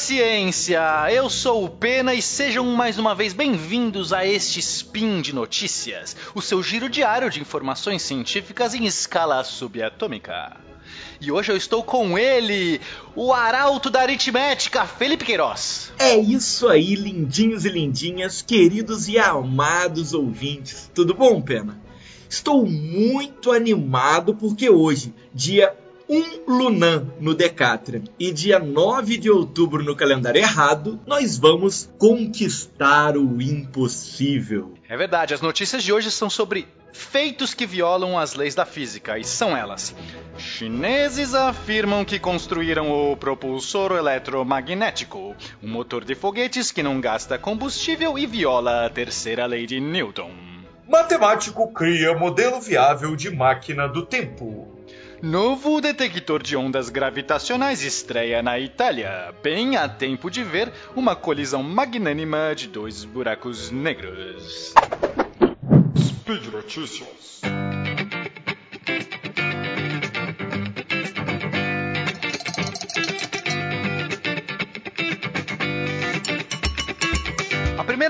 ciência! Eu sou o Pena e sejam mais uma vez bem-vindos a este Spin de Notícias, o seu giro diário de informações científicas em escala subatômica. E hoje eu estou com ele, o arauto da aritmética, Felipe Queiroz. É isso aí, lindinhos e lindinhas, queridos e amados ouvintes. Tudo bom, Pena? Estou muito animado porque hoje, dia 1 Lunan no Decatran e dia 9 de outubro no calendário errado, nós vamos conquistar o impossível. É verdade, as notícias de hoje são sobre feitos que violam as leis da física, e são elas. Chineses afirmam que construíram o propulsor eletromagnético, um motor de foguetes que não gasta combustível e viola a terceira lei de Newton. Matemático cria modelo viável de máquina do tempo. Novo detector de ondas gravitacionais estreia na Itália, bem a tempo de ver uma colisão magnânima de dois buracos negros. Speed Notícias.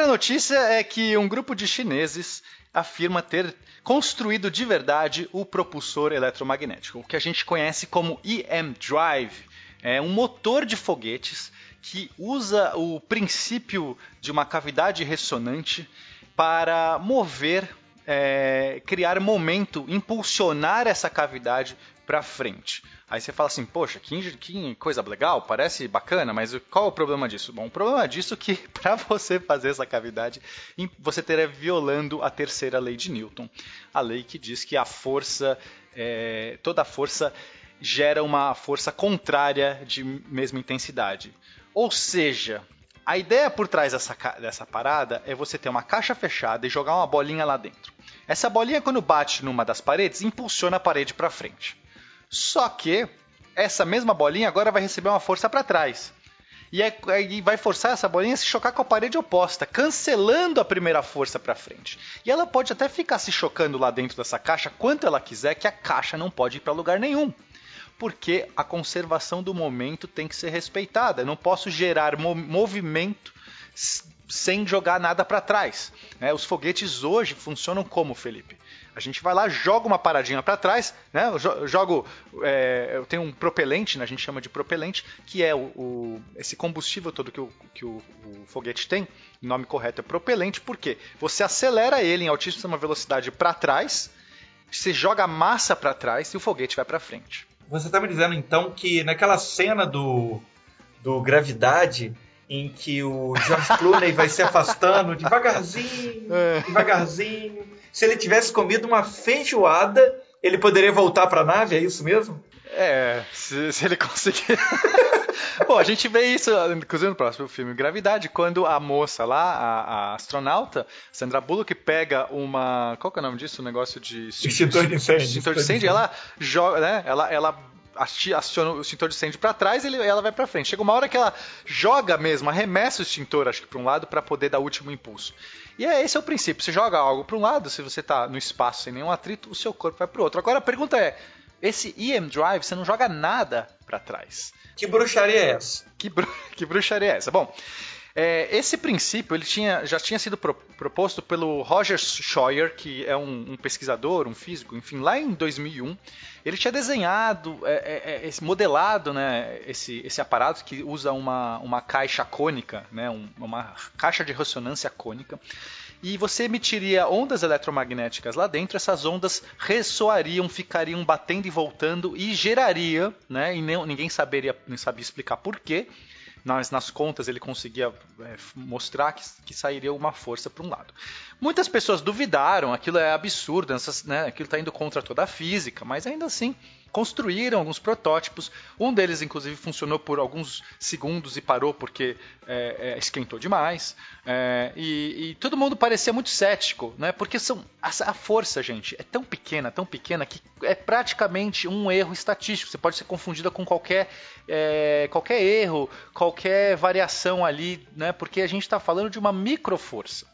Primeira notícia é que um grupo de chineses afirma ter construído de verdade o propulsor eletromagnético, o que a gente conhece como EM Drive. É um motor de foguetes que usa o princípio de uma cavidade ressonante para mover, é, criar momento, impulsionar essa cavidade para frente. Aí você fala assim, poxa, que, que, coisa legal, parece bacana, mas qual o problema disso? Bom, o problema disso é que para você fazer essa cavidade, você teria violando a terceira lei de Newton, a lei que diz que a força, é, toda força gera uma força contrária de mesma intensidade. Ou seja, a ideia por trás dessa, dessa parada é você ter uma caixa fechada e jogar uma bolinha lá dentro. Essa bolinha, quando bate numa das paredes, impulsiona a parede para frente. Só que essa mesma bolinha agora vai receber uma força para trás. E vai forçar essa bolinha a se chocar com a parede oposta, cancelando a primeira força para frente. E ela pode até ficar se chocando lá dentro dessa caixa quanto ela quiser, que a caixa não pode ir para lugar nenhum. Porque a conservação do momento tem que ser respeitada. Eu não posso gerar movimento sem jogar nada para trás. Né? Os foguetes hoje funcionam como, Felipe? A gente vai lá, joga uma paradinha para trás, né? Eu jogo, é, eu tenho um propelente, né? a gente chama de propelente, que é o, o esse combustível todo que, o, que o, o, foguete tem. O nome correto é propelente, porque você acelera ele em altíssima velocidade para trás, você joga a massa para trás e o foguete vai para frente. Você está me dizendo então que naquela cena do, do Gravidade em que o George Clooney vai se afastando devagarzinho, é. devagarzinho. Se ele tivesse comido uma feijoada, ele poderia voltar para a nave, é isso mesmo? É, se, se ele conseguir. Bom, a gente vê isso, inclusive no próximo filme Gravidade, quando a moça lá, a, a astronauta, Sandra Bullock, pega uma. Qual que é o nome disso? Um negócio de. Extintor de incêndio. Extintor de incêndio, ela joga, né? Ela, ela aciona o extintor de incêndio para trás e ela vai para frente. Chega uma hora que ela joga mesmo, arremessa o extintor, acho que para um lado, para poder dar o último impulso. E é, esse é o princípio. Você joga algo para um lado, se você está no espaço sem nenhum atrito, o seu corpo vai para o outro. Agora a pergunta é: esse EM Drive, você não joga nada para trás. Que bruxaria é essa? Que, bru que bruxaria é essa? Bom, é, esse princípio ele tinha, já tinha sido pro, proposto pelo Roger Scheuer, que é um, um, pesquisador, um físico, enfim, lá em 2001. Ele tinha desenhado, é, é, é modelado né, esse, esse aparato que usa uma, uma caixa cônica, né, um, uma caixa de ressonância cônica e você emitiria ondas eletromagnéticas lá dentro, essas ondas ressoariam, ficariam batendo e voltando e geraria, né, e ninguém saberia, nem sabia explicar porquê, nas, nas contas ele conseguia é, mostrar que, que sairia uma força para um lado. Muitas pessoas duvidaram, aquilo é absurdo, essas, né, aquilo está indo contra toda a física, mas ainda assim construíram alguns protótipos. Um deles, inclusive, funcionou por alguns segundos e parou porque é, é, esquentou demais. É, e, e, todo mundo parecia muito cético, né? Porque são, a, a, força, gente, é tão pequena, tão pequena, que é praticamente um erro estatístico. Você pode ser confundida com qualquer, é, qualquer erro, qualquer variação ali, né? Porque a gente está falando de uma microforça.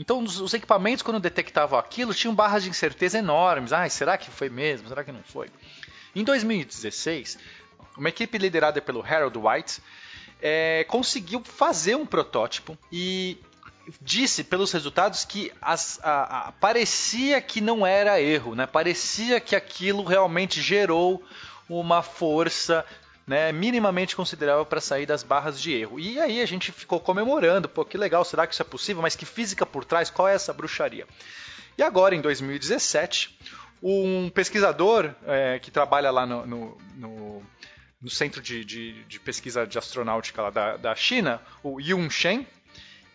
Então, os equipamentos, quando detectavam aquilo, tinham barras de incerteza enormes. Ah, será que foi mesmo? Será que não foi? Em 2016, uma equipe liderada pelo Harold White é, conseguiu fazer um protótipo e disse pelos resultados que as, a, a, parecia que não era erro, né? parecia que aquilo realmente gerou uma força né, minimamente considerável para sair das barras de erro. E aí a gente ficou comemorando, pô, que legal, será que isso é possível? Mas que física por trás? Qual é essa bruxaria? E agora, em 2017, um pesquisador é, que trabalha lá no, no, no, no Centro de, de, de, Pesquisa de Astronáutica lá da, da China, o Yun Shen,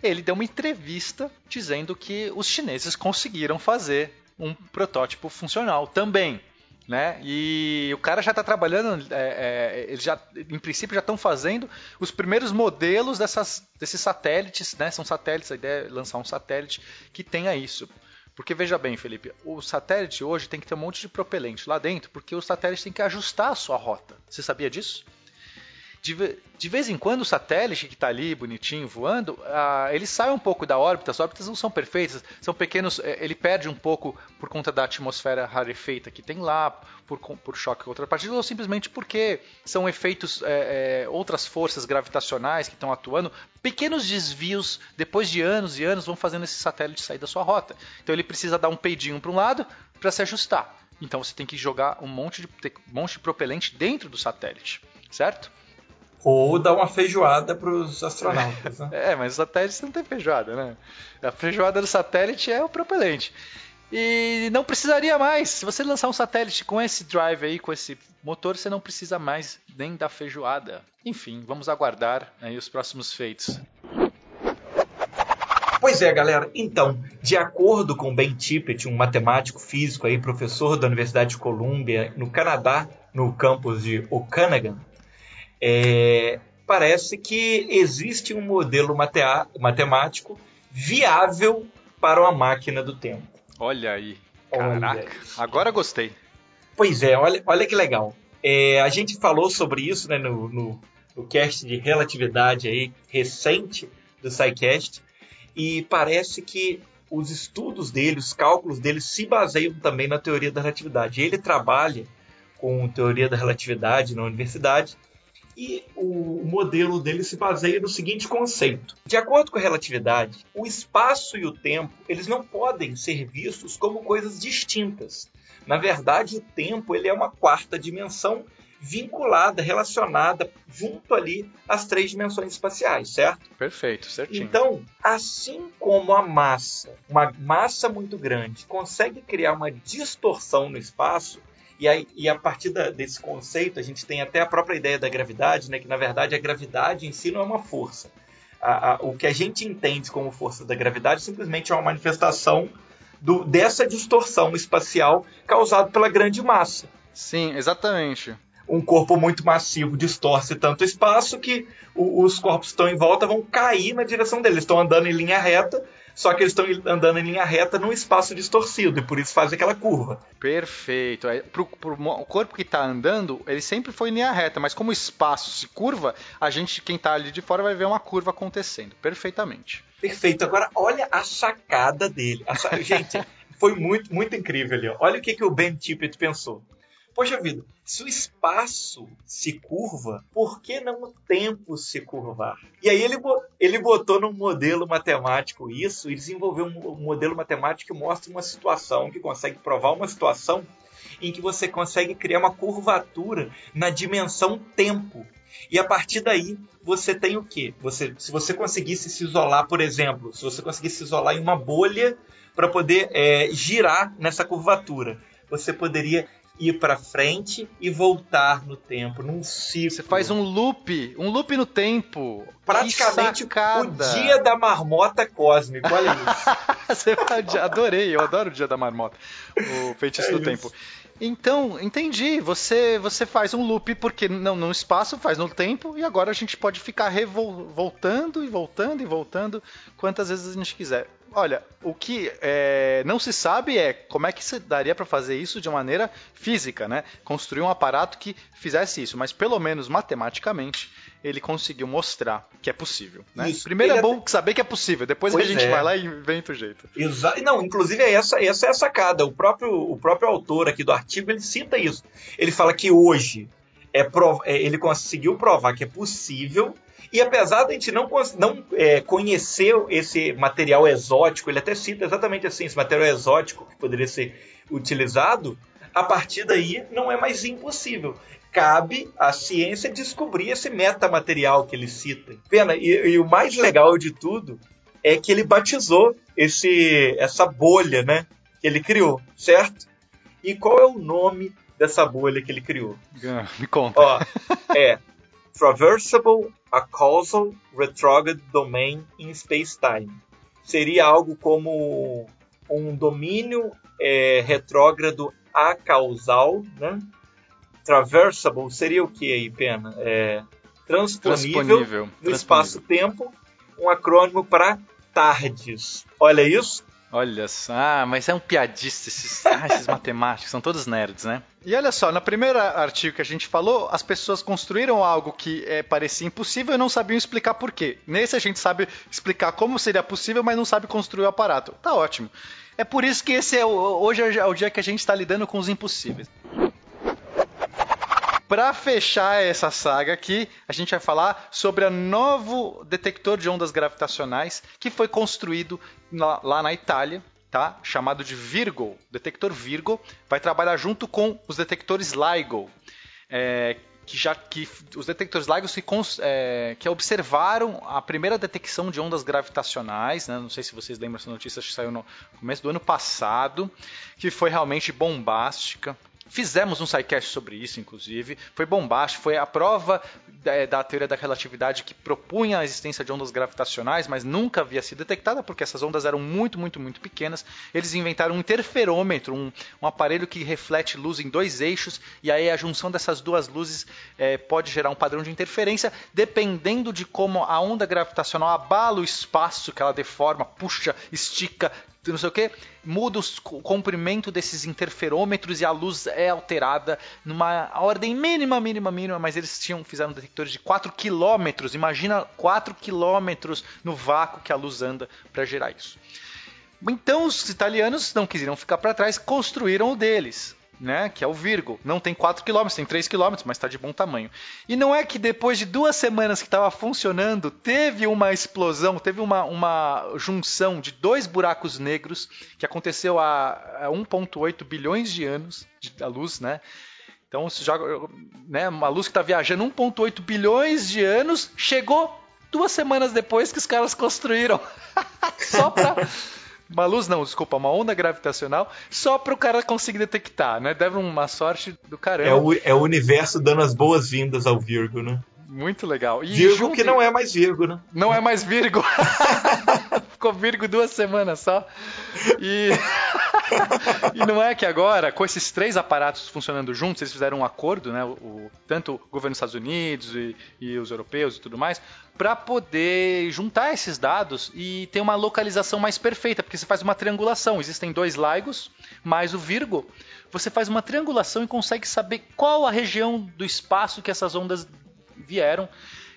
ele deu uma entrevista dizendo que os chineses conseguiram fazer um protótipo funcional também né? E o cara já está trabalhando, é, é, eles já, em princípio, já estão fazendo os primeiros modelos dessas, desses satélites, né? São satélites, a ideia é lançar um satélite que tenha isso. Porque veja bem, Felipe, o satélite hoje tem que ter um monte de propelente lá dentro, porque o satélite tem que ajustar a sua rota. Você sabia disso? De, de vez em quando o satélite que está ali bonitinho voando, uh, ele sai um pouco da órbita, as órbitas não são perfeitas, são pequenos, eh, ele perde um pouco por conta da atmosfera rarefeita que tem lá, por, por choque com outra partícula, ou simplesmente porque são efeitos, é, é, outras forças gravitacionais que estão atuando, pequenos desvios, depois de anos e anos, vão fazendo esse satélite sair da sua rota. Então ele precisa dar um peidinho para um lado para se ajustar. Então você tem que jogar um monte de, um monte de propelente dentro do satélite, certo? Ou dar uma feijoada para os astronautas. Né? é, mas o satélite não tem feijoada, né? A feijoada do satélite é o propelente. E não precisaria mais. Se você lançar um satélite com esse drive aí, com esse motor, você não precisa mais nem da feijoada. Enfim, vamos aguardar aí os próximos feitos. Pois é, galera. Então, de acordo com Ben Tippett, um matemático físico aí, professor da Universidade de Columbia, no Canadá, no campus de Okanagan, é, parece que existe um modelo matemático viável para uma máquina do tempo. Olha aí. Caraca, olha agora gostei. Pois é, olha, olha que legal. É, a gente falou sobre isso né, no, no, no cast de relatividade aí, recente do SciCast, e parece que os estudos dele, os cálculos dele se baseiam também na teoria da relatividade. Ele trabalha com teoria da relatividade na universidade e o modelo dele se baseia no seguinte conceito: de acordo com a relatividade, o espaço e o tempo eles não podem ser vistos como coisas distintas. Na verdade, o tempo ele é uma quarta dimensão vinculada, relacionada junto ali às três dimensões espaciais, certo? Perfeito, certinho. Então, assim como a massa, uma massa muito grande, consegue criar uma distorção no espaço, e, aí, e a partir da, desse conceito, a gente tem até a própria ideia da gravidade, né, que na verdade a gravidade em si não é uma força. A, a, o que a gente entende como força da gravidade simplesmente é uma manifestação do, dessa distorção espacial causada pela grande massa. Sim, exatamente. Um corpo muito massivo distorce tanto espaço que o, os corpos que estão em volta vão cair na direção deles. Estão andando em linha reta, só que eles estão andando em linha reta num espaço distorcido e por isso faz aquela curva. Perfeito. É, pro, pro o corpo que está andando, ele sempre foi em linha reta, mas como o espaço se curva, a gente, quem está ali de fora, vai ver uma curva acontecendo. Perfeitamente. Perfeito. Agora, olha a sacada dele. A gente, foi muito, muito incrível ali. Olha o que, que o Ben Tippett pensou. Poxa vida, se o espaço se curva, por que não o tempo se curvar? E aí ele, ele botou num modelo matemático isso e desenvolveu um modelo matemático que mostra uma situação, que consegue provar uma situação em que você consegue criar uma curvatura na dimensão tempo. E a partir daí, você tem o quê? Você, se você conseguisse se isolar, por exemplo, se você conseguisse se isolar em uma bolha para poder é, girar nessa curvatura, você poderia ir para frente e voltar no tempo, num ciclo. Você faz um loop, um loop no tempo. Praticamente o dia da marmota cósmica, olha isso. Adorei, eu adoro o dia da marmota, o feitiço é do isso. tempo. Então, entendi. Você você faz um loop porque não no espaço, faz no tempo e agora a gente pode ficar voltando e voltando e voltando quantas vezes a gente quiser. Olha, o que é, não se sabe é como é que se daria para fazer isso de maneira física, né? Construir um aparato que fizesse isso, mas pelo menos matematicamente ele conseguiu mostrar que é possível. Né? Isso, Primeiro é bom até... saber que é possível, depois pois a gente é. vai lá e inventa o jeito. Exa... Não, inclusive é essa, essa é a sacada. O próprio, o próprio autor aqui do artigo ele cita isso. Ele fala que hoje é prov... É, ele conseguiu provar que é possível E apesar de a gente não, não é, conhecer esse material exótico, ele até cita exatamente assim, esse material exótico que poderia ser utilizado, a partir daí não é mais impossível. Cabe à ciência descobrir esse metamaterial que ele cita. Pena, e, e o mais legal de tudo é que ele batizou esse, essa bolha, né? Que ele criou, certo? E qual é o nome dessa bolha que ele criou? Me conta. Ó, é Traversable Acausal Retrograde Domain in Space-Time. Seria algo como um domínio é, retrógrado acausal, né? Traversable seria o que aí, Pena? É, transponível, transponível no espaço-tempo, um acrônimo para TARDIS. Olha isso. Olha só, ah, mas é um piadista, esses, ah, esses matemáticos, são todos nerds, né? E olha só, na primeira artigo que a gente falou, as pessoas construíram algo que é, parecia impossível e não sabiam explicar por quê. Nesse a gente sabe explicar como seria possível, mas não sabe construir o aparato. Tá ótimo. É por isso que esse é o, hoje é o dia que a gente está lidando com os impossíveis. Para fechar essa saga aqui, a gente vai falar sobre o novo detector de ondas gravitacionais que foi construído lá, lá na Itália, tá? chamado de Virgo, detector Virgo, vai trabalhar junto com os detectores LIGO, é, que já que os detectores LIGO que, é, que observaram a primeira detecção de ondas gravitacionais, né? não sei se vocês lembram essa notícia, que saiu no começo do ano passado, que foi realmente bombástica. Fizemos um sidecast sobre isso, inclusive. Foi bombástico, foi a prova da, da, teoria da relatividade que propunha a existência de ondas gravitacionais, mas nunca havia sido detectada porque essas ondas eram muito, muito, muito pequenas. Eles inventaram um interferômetro, um, um aparelho que reflete luz em dois eixos, e aí a junção dessas duas luzes é, pode gerar um padrão de interferência, dependendo de como a onda gravitacional abala o espaço que ela deforma, puxa, estica, não sei o que, muda o comprimento desses interferômetros e a luz é alterada numa ordem mínima, mínima, mínima, mas eles tinham fizeram detectores de 4 km, imagina 4 km no vácuo que a luz anda para gerar isso. Então os italianos não quiseram ficar para trás, construíram o deles né, que é o Virgo. Não tem 4 km, tem 3 km, mas está de bom tamanho. E não é que depois de duas semanas que estava funcionando, teve uma explosão, teve uma, uma junção de dois buracos negros que aconteceu há, há 1,8 bilhões de anos da luz, né? Então, já, né, uma luz que está viajando 1,8 bilhões de anos, chegou duas semanas depois que os caras construíram. Só para uma luz não, desculpa, uma onda gravitacional, só para o cara conseguir detectar, né? Deve uma sorte do caramba. É o, é o universo dando as boas-vindas ao Virgo, né? Muito legal. E Virgo junto... que não é mais Virgo, né? Não é mais Virgo. Ficou Virgo duas semanas só. E... e não é que agora, com esses três aparatos funcionando juntos, eles fizeram um acordo, né? O, tanto o governo dos Estados Unidos e, e os europeus e tudo mais, para poder juntar esses dados e ter uma localização mais perfeita, porque você faz uma triangulação. Existem dois LIGOs, mais o Virgo. Você faz uma triangulação e consegue saber qual a região do espaço que essas ondas vieram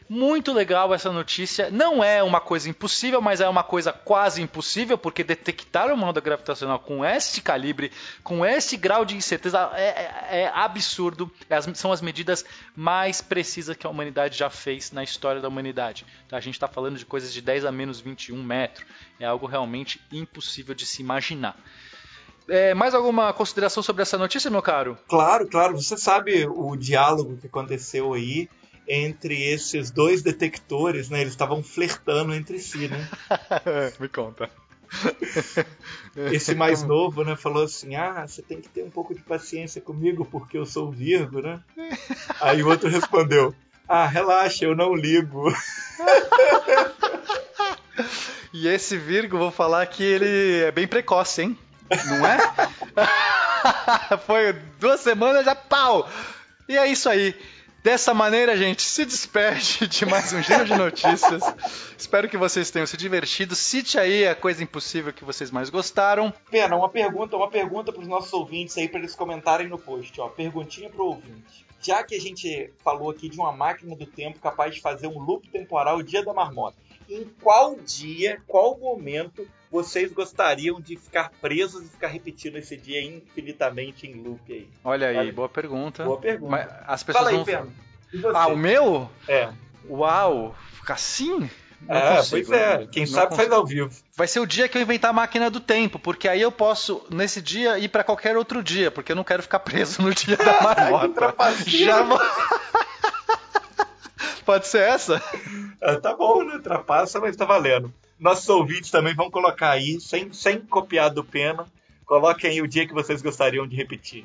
muito legal essa notícia. Não é uma coisa impossível, mas é uma coisa quase impossível, porque detectar uma onda gravitacional com este calibre, com este grau de incerteza, é, é, é absurdo. É são as medidas mais precisas que a humanidade já fez na história da humanidade. Tá? A gente está falando de coisas de 10 a menos 21 metros. É algo realmente impossível de se imaginar. É, mais alguma consideração sobre essa notícia, meu caro? Claro, claro. Você sabe o diálogo que aconteceu aí entre esses dois detectores, né? Eles estavam flertando entre si, né? Me conta. Esse mais novo, né, falou assim: "Ah, você tem que ter um pouco de paciência comigo porque eu sou Virgo, né?" Aí o outro respondeu: "Ah, relaxa, eu não ligo." E esse Virgo, vou falar que ele é bem precoce, hein? Não é? Foi duas semanas já pau. E é isso aí. Dessa maneira, gente, se despede de mais um giro de notícias. Espero que vocês tenham se divertido. Cite aí a coisa impossível que vocês mais gostaram. Pena, uma pergunta, uma pergunta para os nossos ouvintes aí para eles comentarem no post, ó. Perguntinha pro ouvinte. Já que a gente falou aqui de uma máquina do tempo capaz de fazer um loop temporal o dia da marmota, em qual dia, qual momento vocês gostariam de ficar presos e ficar repetindo esse dia infinitamente em loop aí? Olha aí, boa pergunta. Boa pergunta. Mas as pessoas Fala aí, vão... Ah, o meu? É. Uau! Assim? Não é, consigo, pois é. Quem sabe consigo. faz ao vivo. Vai ser o dia que eu inventar a máquina do tempo, porque aí eu posso, nesse dia, ir para qualquer outro dia, porque eu não quero ficar preso no dia da marmota. Já Pode ser essa? É, tá bom, né? Trapaça, mas tá valendo. Nossos ouvintes também vão colocar aí, sem, sem copiar do Pena, coloquem aí o dia que vocês gostariam de repetir.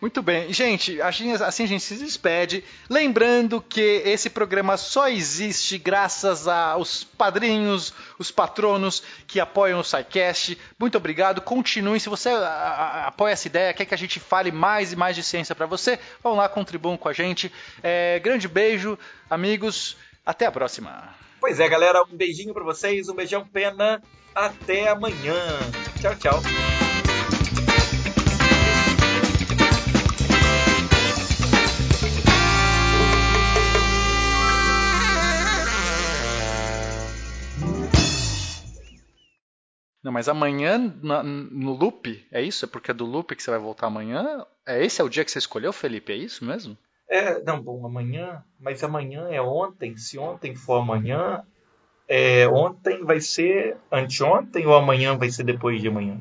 Muito bem. Gente, assim, a gente se despede. Lembrando que esse programa só existe graças aos padrinhos, os patronos que apoiam o SciCast. Muito obrigado. Continuem. Se você apoia essa ideia, quer que a gente fale mais e mais de ciência para você, vão lá, contribuam com a gente. É, grande beijo, amigos. Até a próxima. Pois é, galera. Um beijinho para vocês. Um beijão, pena. Até amanhã. Tchau, tchau. Não, mas amanhã na, no loop, é isso? É porque é do loop que você vai voltar amanhã? É esse é o dia que você escolheu, Felipe? É isso mesmo? É, não, bom, amanhã, mas amanhã é ontem. Se ontem for amanhã, é, ontem vai ser anteontem ou amanhã vai ser depois de amanhã?